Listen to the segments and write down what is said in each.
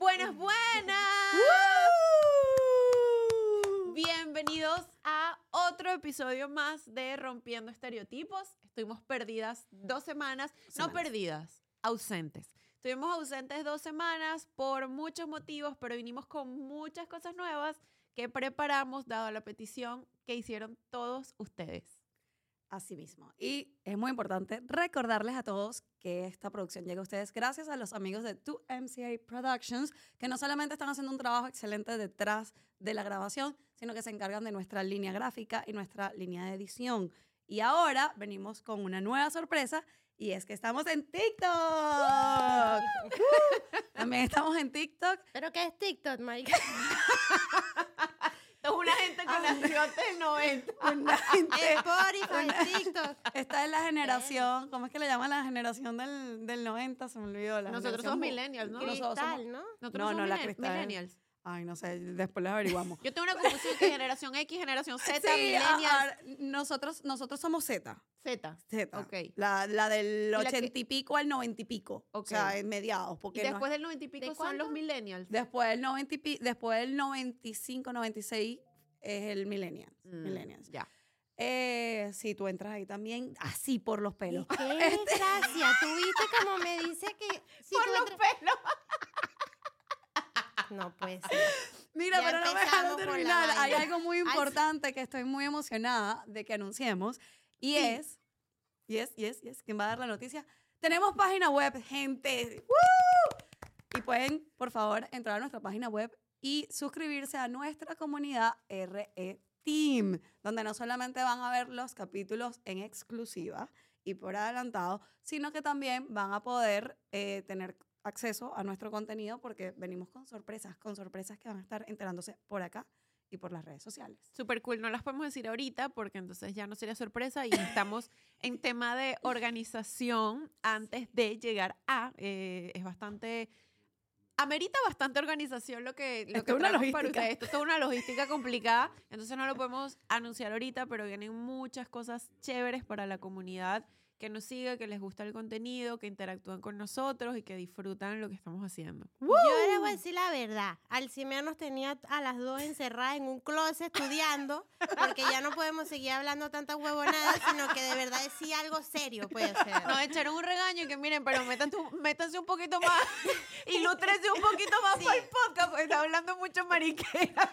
Buenas, buenas. Bienvenidos a otro episodio más de Rompiendo Estereotipos. Estuvimos perdidas dos semanas, no Semanas. perdidas, ausentes. Estuvimos ausentes dos semanas por muchos motivos, pero vinimos con muchas cosas nuevas que preparamos dado la petición que hicieron todos ustedes. Así mismo. Y es muy importante recordarles a todos que esta producción llega a ustedes gracias a los amigos de 2MCA Productions, que no solamente están haciendo un trabajo excelente detrás de la grabación, sino que se encargan de nuestra línea gráfica y nuestra línea de edición. Y ahora venimos con una nueva sorpresa y es que estamos en TikTok. Uh, También estamos en TikTok. ¿Pero qué es TikTok, marica? Es una gente que nació hasta el 90. Una gente- Spotify, TikTok. Esta es la generación, ¿cómo es que le llaman la generación del, del 90? Se me olvidó. La Nosotros somos millennials, ¿no? Nosotros somos- Cristal, ¿no? Nosotros No, somos no, la cristal. millennials. Ay, no sé, después les averiguamos. Yo tengo una confusión que generación X, generación Z, Sí, a- millennials, a- nosotros, nosotros somos Z. Z. Z. Ok. La, la del ochenta y pico al noventa y pico. Ok. O sea, en mediados. Y Porque no- después del 90 y pico ¿De son los millennials. después del 90 y pi- después del 95, 96 es el millennials. Mm, millennials. Ya. Eh, si tú entras ahí también, así por los pelos. ¿Y qué desgracia? ¿Tú viste cómo me dice que... si Por los entras- pelos. No puede ser. Mira, Ya pero no me dejaron terminar. Hay algo muy Ay, importante que estoy muy emocionada de que anunciemos. Y es, y es, y es, y es, ¿quién va a dar la noticia? Tenemos página web, gente. ¡Woo! Y pueden, por favor, entrar a nuestra página web y suscribirse a nuestra comunidad RE Team, donde no solamente van a ver los capítulos en exclusiva y por adelantado, sino que también van a poder eh, tener acceso a nuestro contenido porque venimos con sorpresas, con sorpresas que van a estar enterándose por acá y por las redes sociales. Súper cool. No las podemos decir ahorita porque entonces ya no sería sorpresa y estamos en tema de organización antes de llegar a. eh, es bastante. Amerita bastante organización lo que, lo Esto que una para ustedes. Esto es toda una logística complicada, entonces no lo podemos anunciar ahorita, pero vienen muchas cosas chéveres para la comunidad que nos siga, que les gusta el contenido, que interactúan con nosotros y que disfrutan lo que estamos haciendo. Yo les voy a decir la verdad. Alcimea nos tenía a las dos encerradas en un closet estudiando, porque ya no podemos seguir hablando tanta huevonada, sino que de verdad decía algo serio, puede ser. Nos echaron un regaño y que miren, pero métanse, un- métanse un poquito más, ilústrense un poquito más Sí. por el podcast, porque está hablando mucho mariquera.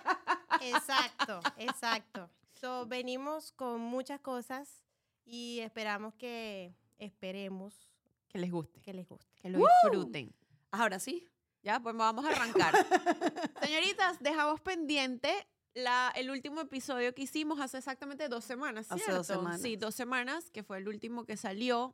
Exacto, exacto. So, venimos con muchas cosas y esperamos que, esperemos Que les guste, que les guste. que lo disfruten. Ahora sí. Ya, pues vamos a arrancar. Señoritas, dejamos pendiente la, el último episodio que hicimos hace exactamente dos semanas, Hace dos semanas. Sí, dos semanas, que fue el último que salió.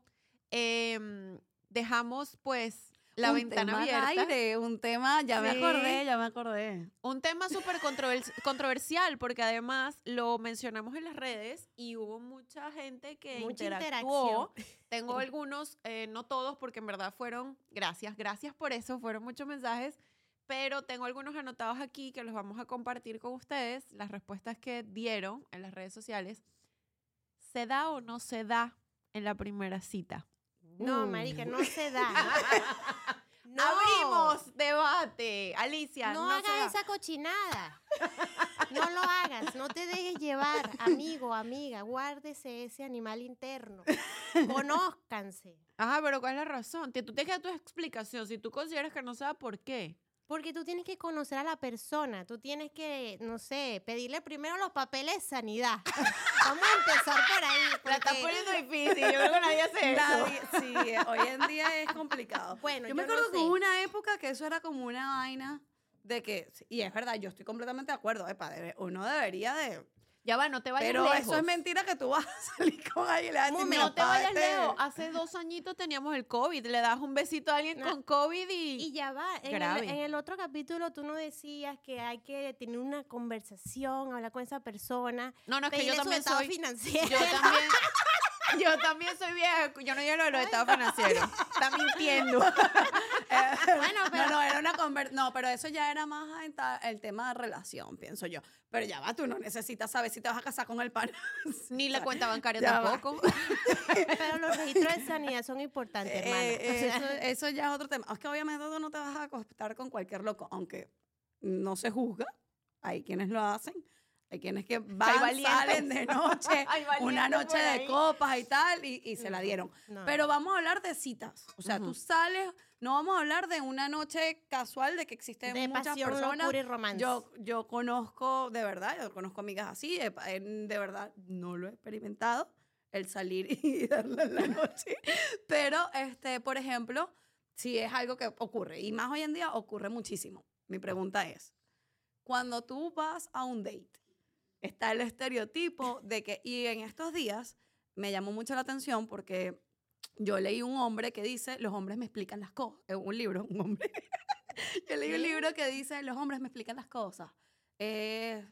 Em, dejamos, pues, la un ventana tema abierta. aire, un tema, ya me Sí. acordé, ya me acordé. Un tema súper controvers- controversial porque además lo mencionamos en las redes y hubo mucha gente que Mucha interactuó. Tengo algunos, eh, no todos porque en verdad fueron, gracias, gracias por eso, fueron muchos mensajes, pero tengo algunos anotados aquí que los vamos a compartir con ustedes, las respuestas que dieron en las redes sociales. ¿Se da o no se da en la primera cita? No, marica, no se da. No. Abrimos debate. Alicia, No, no, se da. hagas esa cochinada. No lo hagas, no te dejes llevar, amigo, amiga, guárdese ese animal interno. Conózcanse. Ajá, pero ¿cuál es la razón? Te- Tú dar tu explicación. Si tú consideras que no sea, ¿por qué? Porque tú tienes que conocer a la persona, tú tienes que, no sé, pedirle primero los papeles de sanidad. Vamos a empezar por ahí. La estás porque- poniendo difícil. Yo creo que nadie hace eso. Nadie- sí, eh, hoy en día es complicado. Bueno, yo me yo no acuerdo que sé. hubo una época que eso era como una vaina de que, y es verdad, yo estoy completamente de acuerdo, epa, uno debería de, Ya va, no te vayas pero lejos. eso es mentira que tú vas a salir con alguien le vas a decir, Un "Mira, No te vayas este- lejos. Hace dos añitos teníamos el COVID. Le das un besito a alguien No. con COVID y... Y ya va, en el, Grave. en el otro capítulo tú no decías que hay que tener una conversación, hablar con esa persona, No, no, es que yo también estado soy... financiero. Yo también... Yo también soy vieja. Yo no llego a lo de los estados financieros. Está mintiendo. Eh, Bueno, no, pero- no, era una conver- No, pero eso ya era más el tema de relación, pienso yo. Pero ya va, tú no necesitas saber si te vas a casar con el pan. Ni la cuenta bancaria Ya tampoco. Pero los registros de sanidad son importantes, hermana. Eh, eso, eso ya es otro tema. Es que obviamente tú no te vas a acostar con cualquier loco, aunque no se juzga. Hay quienes lo hacen. Hay quienes que van, salen de noche, una noche de copas y tal, y, y se la dieron. no. Pero vamos a hablar de citas. O sea, tú Ujú. sales, no vamos a hablar de una noche casual de que existen de muchas pasión, personas. locura y romance. Yo, yo conozco, de verdad, yo conozco amigas así, de verdad, no lo he experimentado, el salir y darle la noche. Pero, este, por ejemplo, si es algo que ocurre, y más hoy en día ocurre muchísimo. Mi pregunta es, cuando tú vas a un date, está el estereotipo de que, y en estos días me llamó mucho la atención porque yo leí un hombre que dice, los hombres me explican las cosas, un libro, un hombre. yo leí un libro que dice, los hombres me explican las cosas. Eh,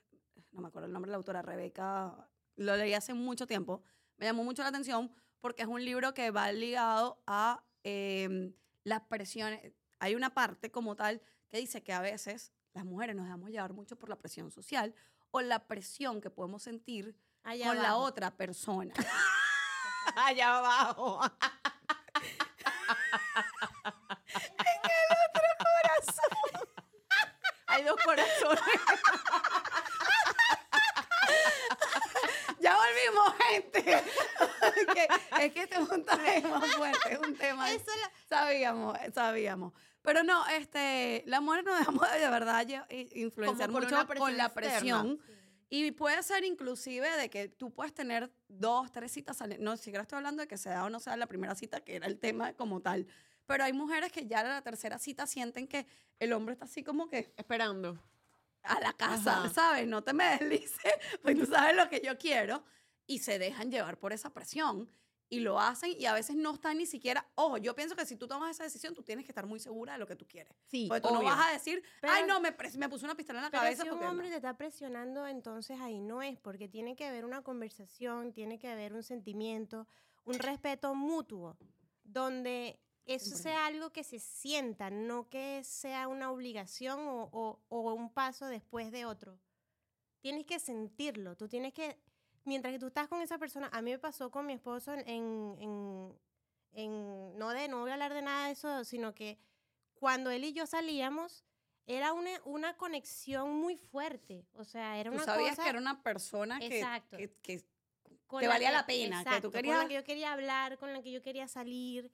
no me acuerdo el nombre de la autora, Rebeca, lo leí hace mucho tiempo. Me llamó mucho la atención porque es un libro que va ligado a em, las presiones. Hay una parte como tal que dice que a veces las mujeres nos dejamos llevar mucho por la presión social o la presión que podemos sentir Allá con la otra persona. Allá abajo. Hay dos corazones. ya volvimos, gente. Es que este es un tema fuerte, es un tema. Eso la- Sabíamos, sabíamos. Pero no, este, las mujeres nos dejamos de verdad influenciar mucho con presión la externa. presión. Y puede ser inclusive de que tú puedes tener dos, tres citas, no, siquiera estoy hablando de que sea o no sea la primera cita, que era el tema como tal. Pero hay mujeres que ya a la tercera cita sienten que el hombre está así como que Esperando. a la casa, Ajá. ¿sabes? No te me deslices, pues tú sabes lo que yo quiero. Y se dejan llevar por esa presión y lo hacen y a veces no están ni siquiera, ojo, yo pienso que si tú tomas esa decisión, tú tienes que estar muy segura de lo que tú quieres. Sí, Porque tú no obvio. vas a decir, Pero- ay, no, me, me puse una pistola en la Pero cabeza. si un hombre no". te está presionando, entonces ahí no es, porque tiene que haber una conversación, tiene que haber un sentimiento, un respeto mutuo, donde eso sea algo que se sienta, no que sea una obligación o, o- o un paso después de otro. Tienes que sentirlo, tú tienes que, mientras que tú estás con esa persona, a mí me pasó con mi esposo en, en, en- no de, no voy a hablar de nada de eso, sino que cuando él y yo salíamos, era una, una conexión muy fuerte. O sea, era Tú una sabías cosa que era una persona que, Exacto. que, que- te valía que- la pena, que tú exacto, Con querías- la que yo quería hablar, con la que yo quería salir.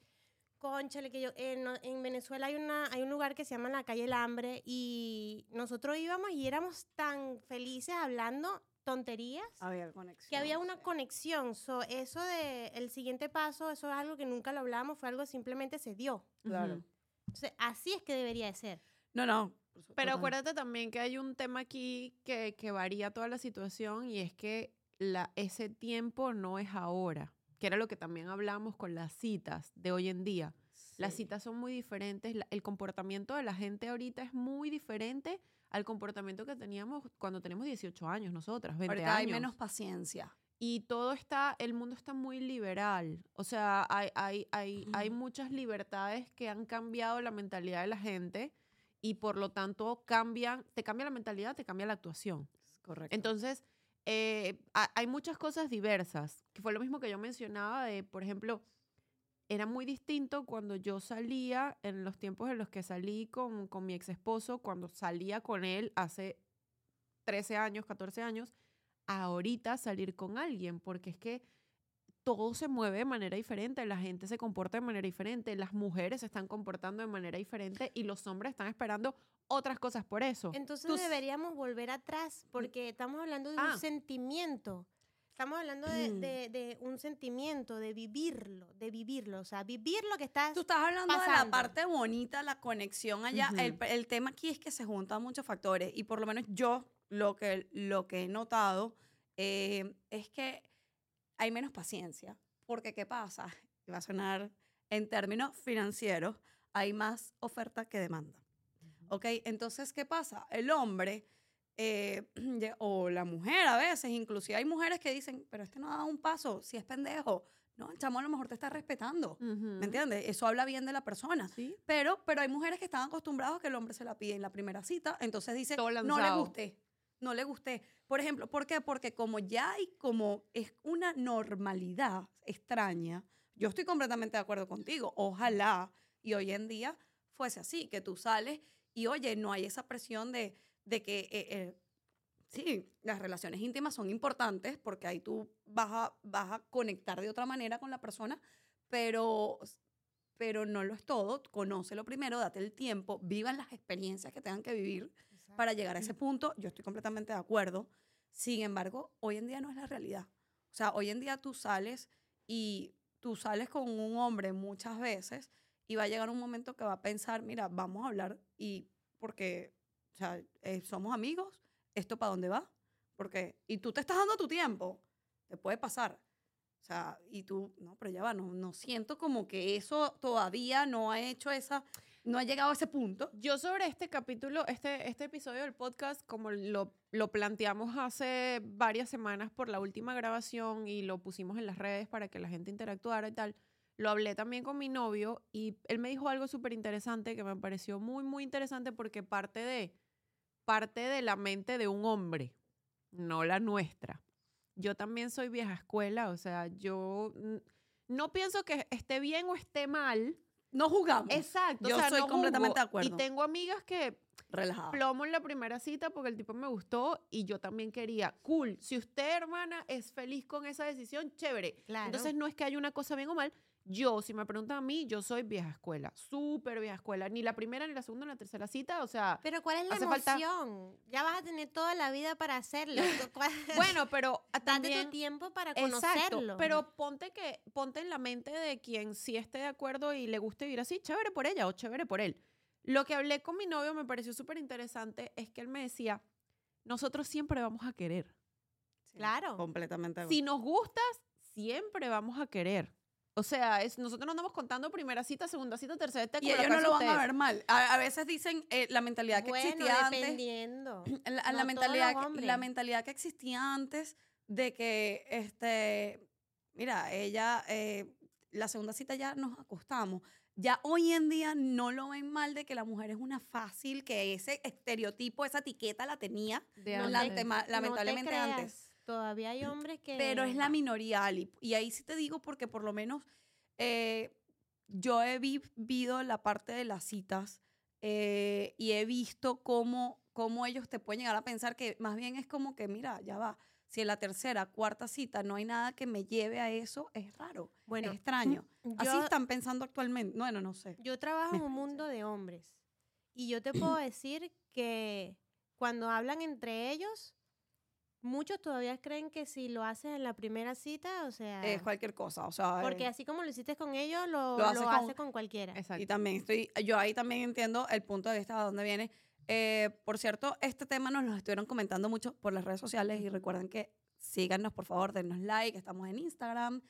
Conchale, que yo. En, en Venezuela hay, una, hay un lugar que se llama la calle El Hambre y nosotros íbamos y éramos tan felices hablando tonterías había conexión. que había una sí. conexión. So, eso de el siguiente paso, eso es algo que nunca lo hablamos, fue algo que simplemente se dio. Claro. Entonces, así es que debería de ser. No, no. Pero acuérdate también que hay un tema aquí que, que varía toda la situación y es que la, ese tiempo no es ahora, que era lo que también hablamos con las citas de hoy en día. Las citas son muy diferentes, el comportamiento de la gente ahorita es muy diferente al comportamiento que teníamos cuando tenemos 18 años nosotras, 20 Ahorita hay años. menos paciencia. Y todo está, el mundo está muy liberal. O sea, hay, hay, hay, hay muchas libertades que han cambiado la mentalidad de la gente y por lo tanto cambian, te cambia la mentalidad, te cambia la actuación. Correcto. Entonces, eh, ha- hay muchas cosas diversas, que fue lo mismo que yo mencionaba de, por ejemplo, era muy distinto cuando yo salía, en los tiempos en los que salí con, con mi ex esposo, cuando salía con él hace 13 años, 14 años, a ahorita salir con alguien, porque es que todo se mueve de manera diferente, la gente se comporta de manera diferente, las mujeres se están comportando de manera diferente y los hombres están esperando otras cosas por eso. Entonces Tú deberíamos volver atrás porque estamos hablando de Ah. un sentimiento. Estamos hablando de, Mm. de- de un sentimiento, de vivirlo, de vivirlo. O sea, vivir lo que estás... Tú estás hablando de la pasando. parte bonita, la conexión allá. el, Ujú. el tema aquí es que se juntan muchos factores y por lo menos yo lo que, lo que he notado eh, es que hay menos paciencia. Porque, ¿qué pasa? Y Va a sonar en términos financieros, hay más oferta que demanda. ¿Ok? Entonces, ¿qué pasa? El hombre eh, o la mujer a veces, inclusive hay mujeres que dicen, pero este no ha dado un paso, si es pendejo. No, el chamo a lo mejor te está respetando. ¿Me entiendes? Eso habla bien de la persona. Sí. Pero, pero hay mujeres que están acostumbradas a que el hombre se la pide en la primera cita, entonces dice, no le gusté, no le gusté. Por ejemplo, ¿por qué? Porque como ya hay como, es una normalidad extraña, yo estoy completamente de acuerdo contigo, ojalá y hoy en día fuese así, que tú sales y oye, no hay esa presión de, de que, eh, eh, sí, las relaciones íntimas son importantes porque ahí tú vas a, vas a conectar de otra manera con la persona, pero pero no lo es todo. Conócelo primero, date el tiempo, vivan las experiencias que tengan que vivir para llegar a ese punto. Yo estoy completamente de acuerdo. Sin embargo, hoy en día no es la realidad. O sea, hoy en día tú sales y tú sales con un hombre muchas veces y va a llegar un momento que va a pensar, mira, vamos a hablar y porque, o sea, eh, somos amigos, ¿esto para dónde va? Porque, y tú te estás dando tu tiempo, te puede pasar. O sea, y tú, no, pero ya va, no, no siento como que eso todavía no ha hecho esa, no ha llegado a ese punto. Yo sobre este capítulo, este, este episodio del podcast, como lo, lo planteamos hace varias semanas por la última grabación y lo pusimos en las redes para que la gente interactuara y tal, lo hablé también con mi novio y él me dijo algo súper interesante que me pareció muy, muy interesante porque parte de, parte de la mente de un hombre, no la nuestra. Yo también soy vieja escuela, o sea, yo no pienso que esté bien o esté mal. No jugamos. Exacto. Yo o sea, soy no completamente de acuerdo. Y tengo amigas que relajado. plomo en la primera cita porque el tipo me gustó y yo también quería. Cool. Si usted, hermana, es feliz con esa decisión, chévere. Claro. Entonces no es que haya una cosa bien o mal. Yo, si me preguntan a mí, yo soy vieja escuela, súper vieja escuela. Ni la primera, ni la segunda, ni la tercera cita. O sea, Pero ¿cuál es la falta- emoción? Ya vas a tener toda la vida para hacerlo. ¿Cuál- bueno, pero Date también... tu tiempo para Exacto, conocerlo. pero ponte que ponte en la mente de quien sí esté de acuerdo y le guste vivir así, chévere por ella o chévere por él. Lo que hablé con mi novio me pareció súper interesante es que él me decía, nosotros siempre vamos a querer. Claro. Completamente. Si nos gustas, siempre vamos a querer. O sea, es, nosotros no andamos contando primera cita, segunda cita, tercera cita. Y como ellos no lo van a ver mal. A, a veces dicen eh, la mentalidad que bueno, existía antes. La, No la mentalidad, la mentalidad que existía antes de que, este, mira, ella, eh, la segunda cita ya nos acostamos. Ya hoy en día no lo ven mal de que la mujer es una fácil, que ese estereotipo, esa etiqueta la tenía De No la- No lamentablemente antes. Todavía hay hombres que... Pero es la minoría, Ali. Y ahí sí te digo porque por lo menos eh, yo he vivido la parte de las citas eh, y he visto cómo, cómo ellos te pueden llegar a pensar que más bien es como que, mira, ya va, si en la tercera, cuarta cita no hay nada que me lleve a eso, es raro, Bueno, es extraño. Así yo- están pensando actualmente. Bueno, no sé. Yo trabajo en un mundo de hombres y yo te puedo decir que cuando hablan entre ellos, muchos todavía creen que si lo haces en la primera cita, o sea, Es cualquier cosa, o sea... porque eh, así como lo hiciste con ellos, lo, Lo lo haces con, cualquiera. Exacto. Y también estoy, yo ahí también entiendo el punto de vista de dónde viene. Eh, por cierto, este tema nos lo estuvieron comentando mucho por las redes sociales y recuerden que síganos, por favor, denos like. Estamos en Instagram,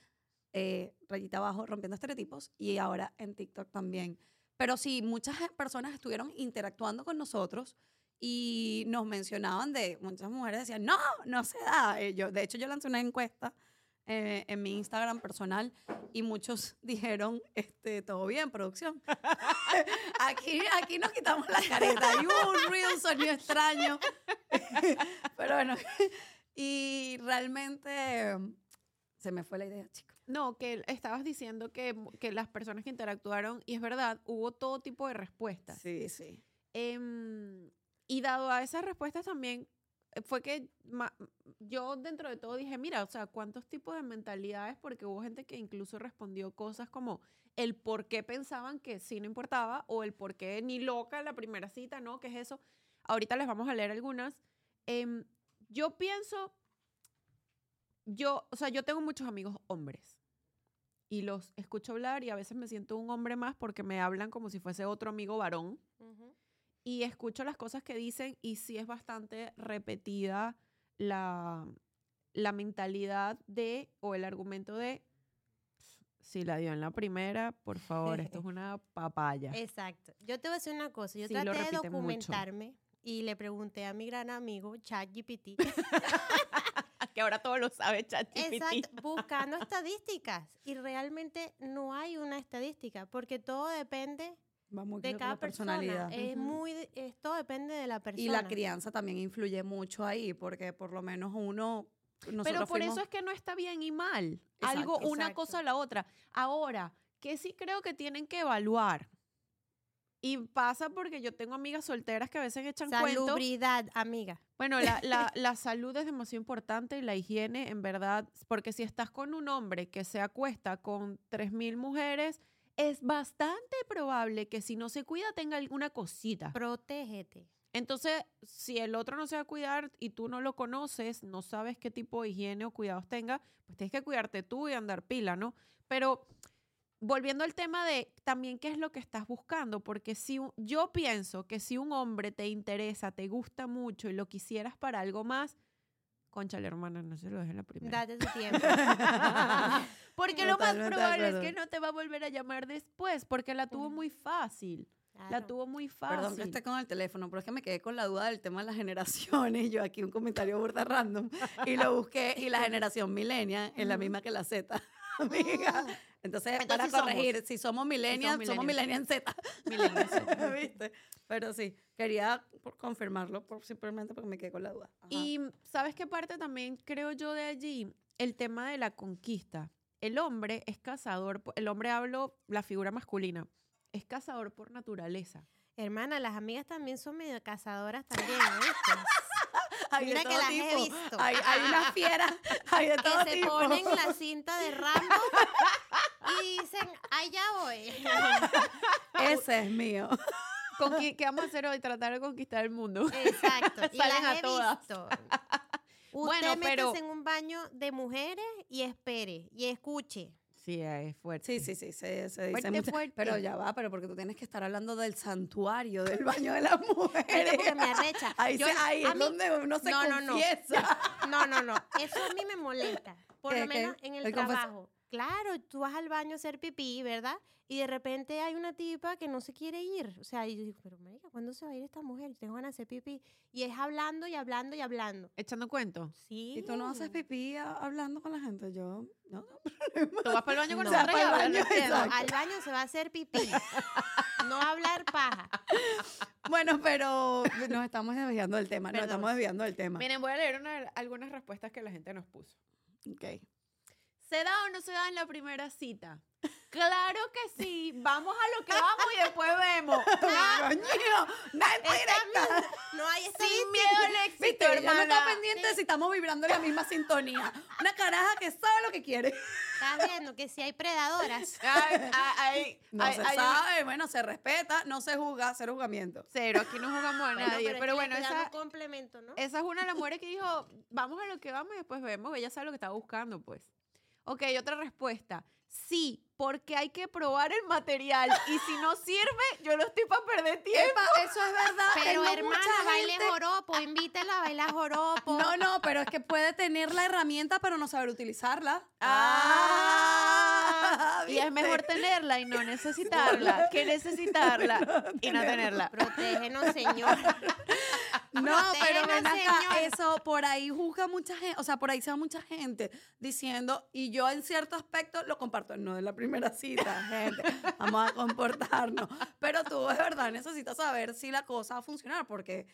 eh, rayita abajo, rompiendo estereotipos y ahora en TikTok también. Pero sí, muchas personas estuvieron interactuando con nosotros y nos mencionaban de, muchas mujeres decían, no, no se da. Eh, yo, de hecho, yo lancé una encuesta eh, en mi Instagram personal y muchos dijeron, este, todo bien, producción. aquí, aquí nos quitamos la careta. Y hubo un ruido, un sonido extraño. Pero bueno, y realmente um, se me fue la idea, chicos. No, que estabas diciendo que, que las personas que interactuaron, y es verdad, hubo todo tipo de respuestas. Sí, sí. Em, y dado a esas respuestas también, eh, fue que yo dentro de todo dije, mira, o sea, ¿cuántos tipos de mentalidades? Porque hubo gente que incluso respondió cosas como el por qué pensaban que sí no importaba o el por qué ni loca la primera cita, ¿no? ¿Qué es eso? Ahorita les vamos a leer algunas. Em, yo pienso, yo, o sea, yo tengo muchos amigos hombres y los escucho hablar y a veces me siento un hombre más porque me hablan como si fuese otro amigo varón Ujú. Y escucho las cosas que dicen y sí es bastante repetida la, la mentalidad de o el argumento de si la dio en la primera, por favor, esto es una papaya. Exacto. Yo te voy a decir una cosa. Yo Sí, traté de repiten mucho. documentarme y le pregunté a mi gran amigo ChatGPT, Que ahora todo lo sabe ChatGPT. exacto, buscando estadísticas. Y realmente no hay una estadística, porque todo depende Va muy de cada la personalidad. persona. Es Ujú. muy, de- es- todo depende de la persona. Y la crianza también influye mucho ahí, porque por lo menos uno. Pero por fuimos- eso es que no está bien y mal. Exacto. Algo, una cosa o la otra. Ahora, que sí creo que tienen que evaluar. Y pasa porque yo tengo amigas solteras que a veces echan cuentos. Salubridad, amiga. Bueno, la, la, la salud es demasiado importante y la higiene, en verdad, porque si estás con un hombre que se acuesta con 3.000 mujeres, es bastante probable que si no se cuida tenga alguna cosita. Protégete. Entonces, si el otro no se va a cuidar y tú no lo conoces, no sabes qué tipo de higiene o cuidados tenga, pues tienes que cuidarte tú y andar pila, ¿no? Pero volviendo al tema de también qué es lo que estás buscando, porque si yo pienso que si un hombre te interesa, te gusta mucho y lo quisieras para algo más, conchale hermana, no se lo dejes en la primera. Date tu tiempo. Porque lo más probable es que no te va a volver a llamar después, porque la tuvo Ujú. muy fácil. La Claro. tuvo muy fácil. Perdón que esté con el teléfono, pero es que me quedé con la duda del tema de las generaciones. Yo aquí un comentario burda random y lo busqué y la generación millennial es la misma que la Z, amiga. Entonces, para somos. corregir, si somos millennials, somos millennial millennials. Z. Millennials. ¿Viste? Pero sí, quería por- confirmarlo por, simplemente porque me quedé con la duda. Ajá. Y ¿sabes qué parte también creo yo de allí? El tema de la conquista. El hombre es cazador, el hombre hablo la figura masculina, es cazador por naturaleza. Hermana, las amigas también son medio cazadoras también, ¿oíste? Hay de mira que las he tipo. visto. Hay, hay unas fieras, hay de todo que se ponen la cinta de Rambo y dicen, allá voy. Ese es mío. Conqui- ¿Qué vamos a hacer hoy? Tratar de conquistar el mundo. Exacto. Y Salen las a he todas. visto. Usted Bueno, pero- en un baño de mujeres y espere y escuche. Sí, es fuerte. Sí, sí, sí, se, se dice Fuerte, mucho. fuerte. Pero ya va, pero porque tú tienes que estar hablando del santuario, del baño de las mujeres. porque me arrecha. Ahí, Yo- se- ahí es mí- donde uno se No, no, no. confiesa. No, no, no. Eso a mí me molesta. Por ¿Qué, lo qué? menos en el, trabajo. Claro, tú vas al baño a hacer pipí, ¿verdad? Y de repente hay una tipa que no se quiere ir. O sea, y yo digo, pero marica, ¿cuándo se va a ir esta mujer? Tengo ganas de hacer pipí. Y es hablando y hablando y hablando. Echando cuento. Sí. Y tú no haces pipí a- hablando con la gente. Yo, no, no. Tú vas para el baño con No. nosotros Vas y hablas, baño, exacto. Al baño se va a hacer pipí. no hablar paja. Bueno, pero nos estamos desviando del tema. Nos Perdón. estamos desviando del tema. Miren, voy a leer una- algunas respuestas que la gente nos puso. Ok. ¿Se da o no se da en la primera cita? Claro que sí. Vamos a lo que vamos y después vemos. Directa. bien. No hay Sin estadística. miedo al éxito, Viste, ella no está pendiente de si estamos vibrando en la misma sintonía. Una caraja que sabe lo que quiere. Estás viendo que si hay predadoras. Ay, ay, ay, No ay, se ay, sabe, bueno, se respeta, no se juzga, cero juzgamiento. Cero, aquí no jugamos a nadie. Pero, que bueno, esa, complemento, ¿no? esa es una de las mujeres que dijo, vamos a lo que vamos y después vemos. Ella sabe lo que está buscando, pues. Ok, otra respuesta. Sí, porque hay que probar el material. Y si no sirve, yo no estoy para perder tiempo. Epa, eso es verdad. Pero tengo hermana, baile gente- joropo, invítela a bailar joropo. No, no, pero es que puede tener la herramienta, pero no saber utilizarla. Ah, y es mejor tenerla y no necesitarla que necesitarla y no tenerla. Protégenos, Señor. No, pero ven acá, eso por ahí juzga mucha gente, o sea, por ahí se va mucha gente diciendo, y yo en cierto aspecto lo comparto, no de la primera cita, gente, vamos a comportarnos, pero tú de verdad necesitas saber si la cosa va a funcionar, porque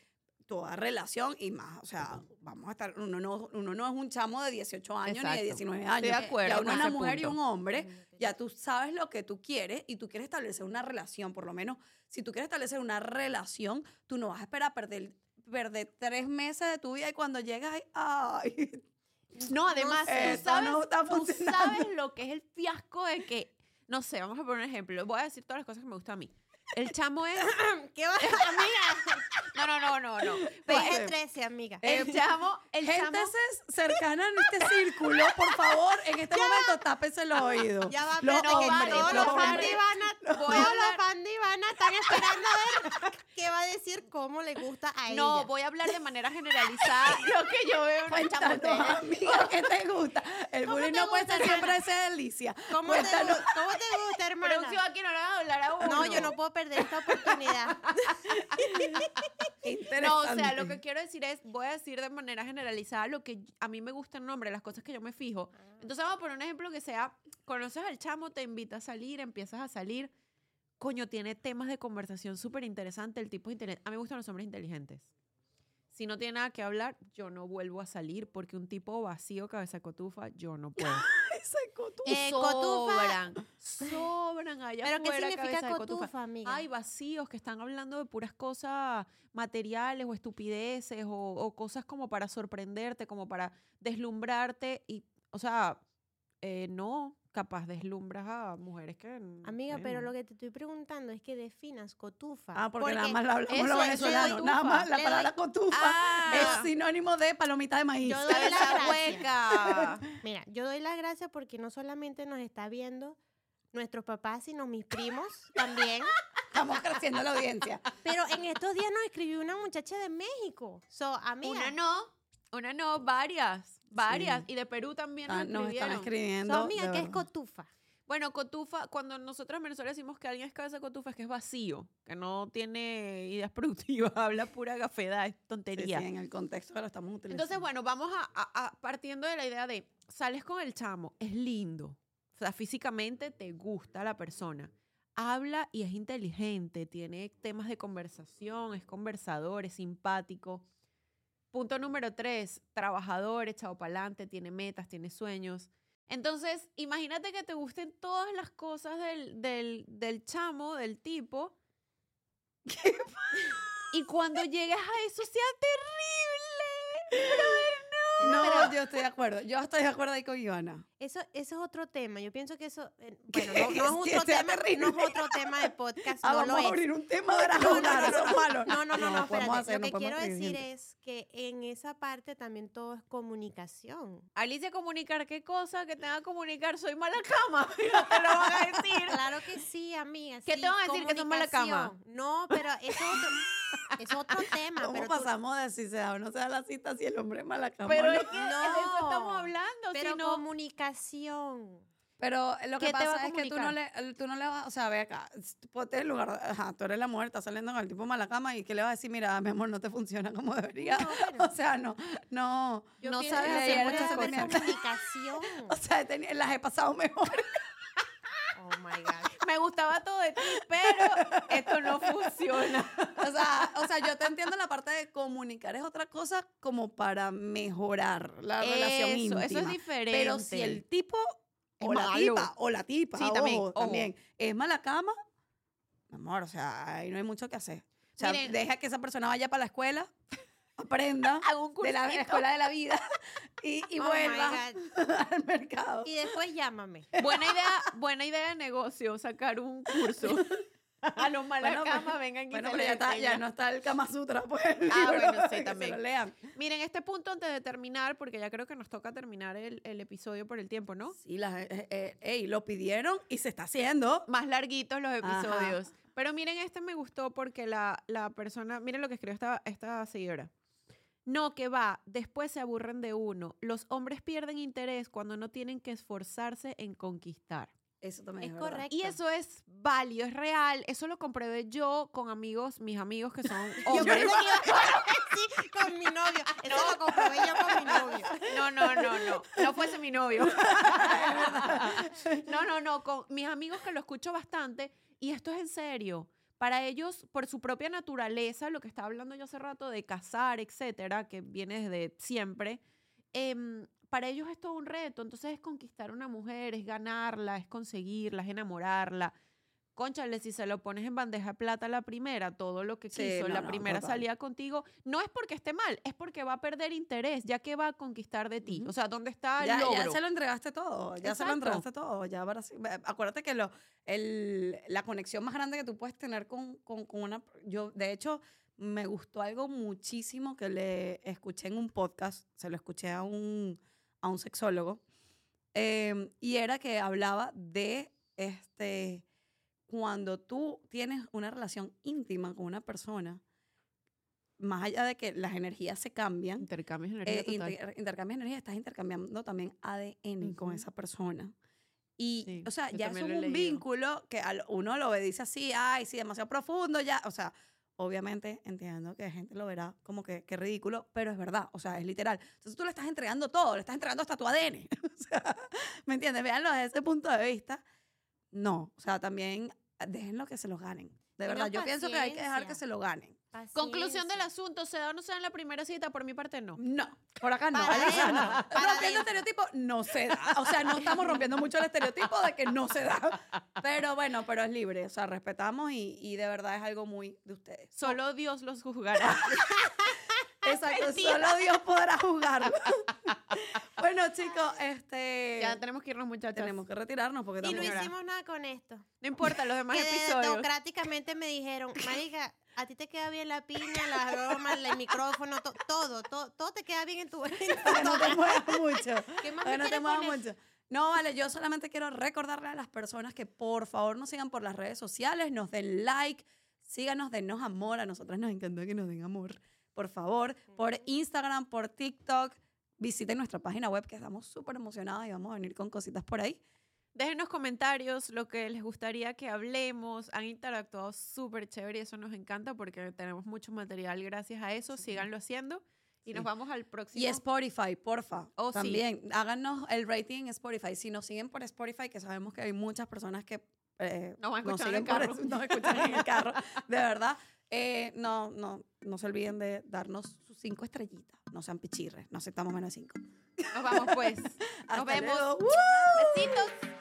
toda relación y más, o sea, vamos a estar, uno no, uno no es un chamo de 18 años ni de 19 Estoy años, de acuerdo ya uno es una mujer y un hombre, ya tú sabes lo que tú quieres y tú quieres establecer una relación, por lo menos si tú quieres establecer una relación, tú no vas a esperar a perder, perder tres meses de tu vida y cuando llegas, ay, ay, No, además, tú, sabes, esto no está tú funcionando. sabes lo que es el fiasco de que, no sé, vamos a poner un ejemplo. Voy a decir todas las cosas que me gustan a mí. El chamo es. ¿Qué va? No, no, no, no, no. PG 13, amiga. El chamo, el gente chamo. cercana en este círculo, por favor, en este momento tápese los oídos. Ya va, los que hombres, todos los los hombres. Voy a hablar- están esperando a ver qué va a decir, cómo le gusta a ella. No, voy a hablar de manera generalizada lo que yo veo en un chamo. Cuéntanos, amiga, ¿qué te gusta? El ¿Cómo bullying no puede ser siempre esa delicia. ¿Cómo te, ¿Cómo te gusta, hermana? Producción aquí no le va a hablar a uno. No, yo no puedo perder esta oportunidad. No, o sea, lo que quiero decir es, voy a decir de manera generalizada lo que a mí me gusta el nombre, las cosas que yo me fijo. Entonces vamos a poner un ejemplo que sea, conoces al chamo, te invita a salir, empiezas a salir, coño, tiene temas de conversación súper interesante, el tipo de internet. A mí me gustan los hombres inteligentes. Si no tiene nada que hablar, yo no vuelvo a salir porque un tipo vacío, cabeza cotufa, yo no puedo. Cotufa. Eh, cotufa. sobran, sobran allá ¿Pero qué afuera, significa cotufa. cotufa, amiga? Hay vacíos que están hablando de puras cosas materiales o estupideces o, o cosas como para sorprenderte, como para deslumbrarte y, o sea, eh, no, capaz deslumbras a mujeres que... Amiga, pero lo que te estoy preguntando es que definas cotufa. Ah, porque, nada más la hablamos los venezolanos. Nada más la Le palabra doy- cotufa Ah. es sinónimo de palomita de maíz. Yo doy la hueca. Mira, yo doy las gracias porque no solamente nos está viendo nuestros papás, sino mis primos también. Estamos creciendo la audiencia. Pero en estos días nos escribió una muchacha de México. So, amiga, Una no, una no, varias, varias. Y de Perú también nos Ah, Nos están escribieron. escribiendo. so, amiga, ¿qué es cotufa? Bueno, cotufa, cuando nosotros en Venezuela decimos que alguien es cabeza de cotufa, es que es vacío, que no tiene ideas productivas, habla pura gafedad, es Sí, tontería. sí, en el contexto que lo estamos utilizando. Entonces, bueno, vamos a, a- a- partiendo de la idea de, sales con el chamo, es lindo, o sea, físicamente te gusta la persona, habla y es inteligente, tiene temas de conversación, es conversador, es simpático. Punto número tres, trabajador, echado para adelante, tiene metas, tiene sueños. Entonces, imagínate que te gusten todas las cosas del, del, del chamo, del tipo. Y cuando llegues a eso sea terrible. No, yo estoy de acuerdo. Yo estoy de acuerdo ahí con Ivana. Eso, eso es otro tema. Yo pienso que eso, eh, bueno, no, es otro tema, no es otro tema de podcast, Ah, no vamos lo a es. abrir un tema de No, no, no, no. No, espérate. hacer, Lo que quiero decir es que en esa parte también todo es comunicación. Alicia, comunicar qué cosa que tenga que comunicar. Soy mala cama. Te lo van a decir. Claro que sí, amiga. ¿Qué sí, te van a decir, que son mala cama? No, pero eso es otro, es otro tema. ¿Cómo pero tú- pasamos de si se da o no se da la cita si el hombre es mala cama? Pero no? es que de eso estamos No, hablando. pero si no, comunicación. Pero lo que ¿Qué te va a pasa es que tú no, le, tú no le vas, o sea, ve acá, ponte en lugar, ajá, tú eres la mujer, estás saliendo con el tipo mala cama y que le vas a decir, mira, mi amor, no te funciona como debería. No, pero- O sea, no, no, Yo No sabes hacer muchas cosas. comunicación. o sea, las he pasado mejor. Oh my God. Me gustaba todo de ti, pero esto no funciona. O sea, o sea, yo te entiendo la parte de comunicar es otra cosa como para mejorar la relación íntima. eso es diferente. Pero si el tipo Es o la malo. tipa o la tipa, Sí, también, ojo, ojo. también es mala cama, amor, o sea, ahí no hay mucho que hacer. O sea, Miren. deja que esa persona vaya para la escuela, aprenda de la escuela de la vida y, y Oh vuelva al mercado. Y después llámame. Buena idea, buena idea de negocio, sacar un curso. A los Bueno, malacamas pues, vengan y Bueno, se pero ya, está, ya no está el Kama Sutra, pues. el Ah, libro, bueno, sí, que se también. lo lean. Miren, este punto antes de terminar, porque ya creo que nos toca terminar el, el episodio por el tiempo, ¿no? Sí, las, eh, eh, ey, lo pidieron y se está haciendo. Más larguitos los Ajá. episodios. Pero miren, este me gustó porque la, la persona, miren lo que escribió esta, esta seguidora. No, que va, después se aburren de uno. Los hombres pierden interés cuando no tienen que esforzarse en conquistar. Eso también Es es, verdad. correcto. Y eso es válido, es real. Eso lo comprobé yo con amigos, mis amigos que son Yo hombres. decir con mi novio. Eso lo comprobé yo con mi novio. No, no, no, no. No fuese mi novio. no, no, no. Con mis amigos que lo escucho bastante. Y esto es en serio. Para ellos, por su propia naturaleza, lo que estaba hablando yo hace rato de casar, etcétera, que viene desde siempre, em, para ellos es todo un reto. Entonces es conquistar a una mujer, es ganarla, es conseguirla, es enamorarla. Conchale, si se lo pones en bandeja de plata la primera, todo lo que Sí, quiso, no, la no, primera total. salida contigo, no es porque esté mal, es porque va a perder interés, ya que va a conquistar de ti. O sea, ¿dónde está el Ya, ya logro? se lo entregaste todo, ya se lo entregaste todo. Ya acuérdate que lo, el, la conexión más grande que tú puedes tener con, con, con una... Yo, de hecho, me gustó algo muchísimo que le escuché en un podcast, se lo escuché a un, a un sexólogo, em, y era que hablaba de este, cuando tú tienes una relación íntima con una persona, más allá de que las energías se cambian, Intercambios de energía eh, inter- intercambias energía, estás intercambiando también ADN con Ujú. esa persona. Y, Sí, o sea, ya es un vínculo que al- uno lo ve, dice así, ay, sí, demasiado profundo, ya. O sea, obviamente entiendo que gente lo verá como que, que ridículo, pero es verdad, o sea, es literal. Entonces tú le estás entregando todo, le estás entregando hasta tu ADN. o sea, ¿me entiendes? Véanlo desde ese punto de vista. No, o sea, también déjenlo que se lo ganen. De verdad, yo pienso que hay que dejar que se lo ganen. Conclusión del asunto, ¿se da o no se da en la primera cita? Por mi parte, no. No, por acá no. Para Alisa, adentro, no. para rompiendo adentro. estereotipos no se da. O sea, no estamos rompiendo mucho el estereotipo de que no se da. Pero bueno, pero es libre. O sea, respetamos y, y de verdad es algo muy de ustedes. Solo Dios los juzgará. Exacto, solo Dios podrá juzgarlo. Bueno, chicos, este. ya tenemos que irnos, muchachos. tenemos que retirarnos porque Y no hicimos nada con esto. No importa, los demás Que episodios. democráticamente me dijeron, marica, a ti te queda bien la piña, la broma, el micrófono, to- todo, todo, todo te queda bien en tu... no te muevas mucho. ¿Qué más no te muevas mucho. No, vale, yo solamente quiero recordarle a las personas que por favor nos sigan por las redes sociales, nos den like, síganos, dennos amor. A nosotras nos encanta que nos den amor. Por favor, por Instagram, por TikTok. Visiten nuestra página web que estamos súper emocionadas y vamos a venir con cositas por ahí. Déjenos comentarios lo que les gustaría que hablemos. Han interactuado súper chévere y eso nos encanta porque tenemos mucho material gracias a eso. Síganlo haciendo y Sí. nos vamos al próximo. Y Spotify, porfa. Oh, sí. también. Háganos el rating en Spotify. Si nos siguen por Spotify, que sabemos que hay muchas personas que eh, Nos van a nos escuchar en siguen el por carro. eso, nos escuchan en el carro. De verdad. Eh, no, no, no se olviden de darnos sus cinco estrellitas. No sean pichirres. No aceptamos menos de cinco. Nos vamos pues. Hasta vemos. Besitos.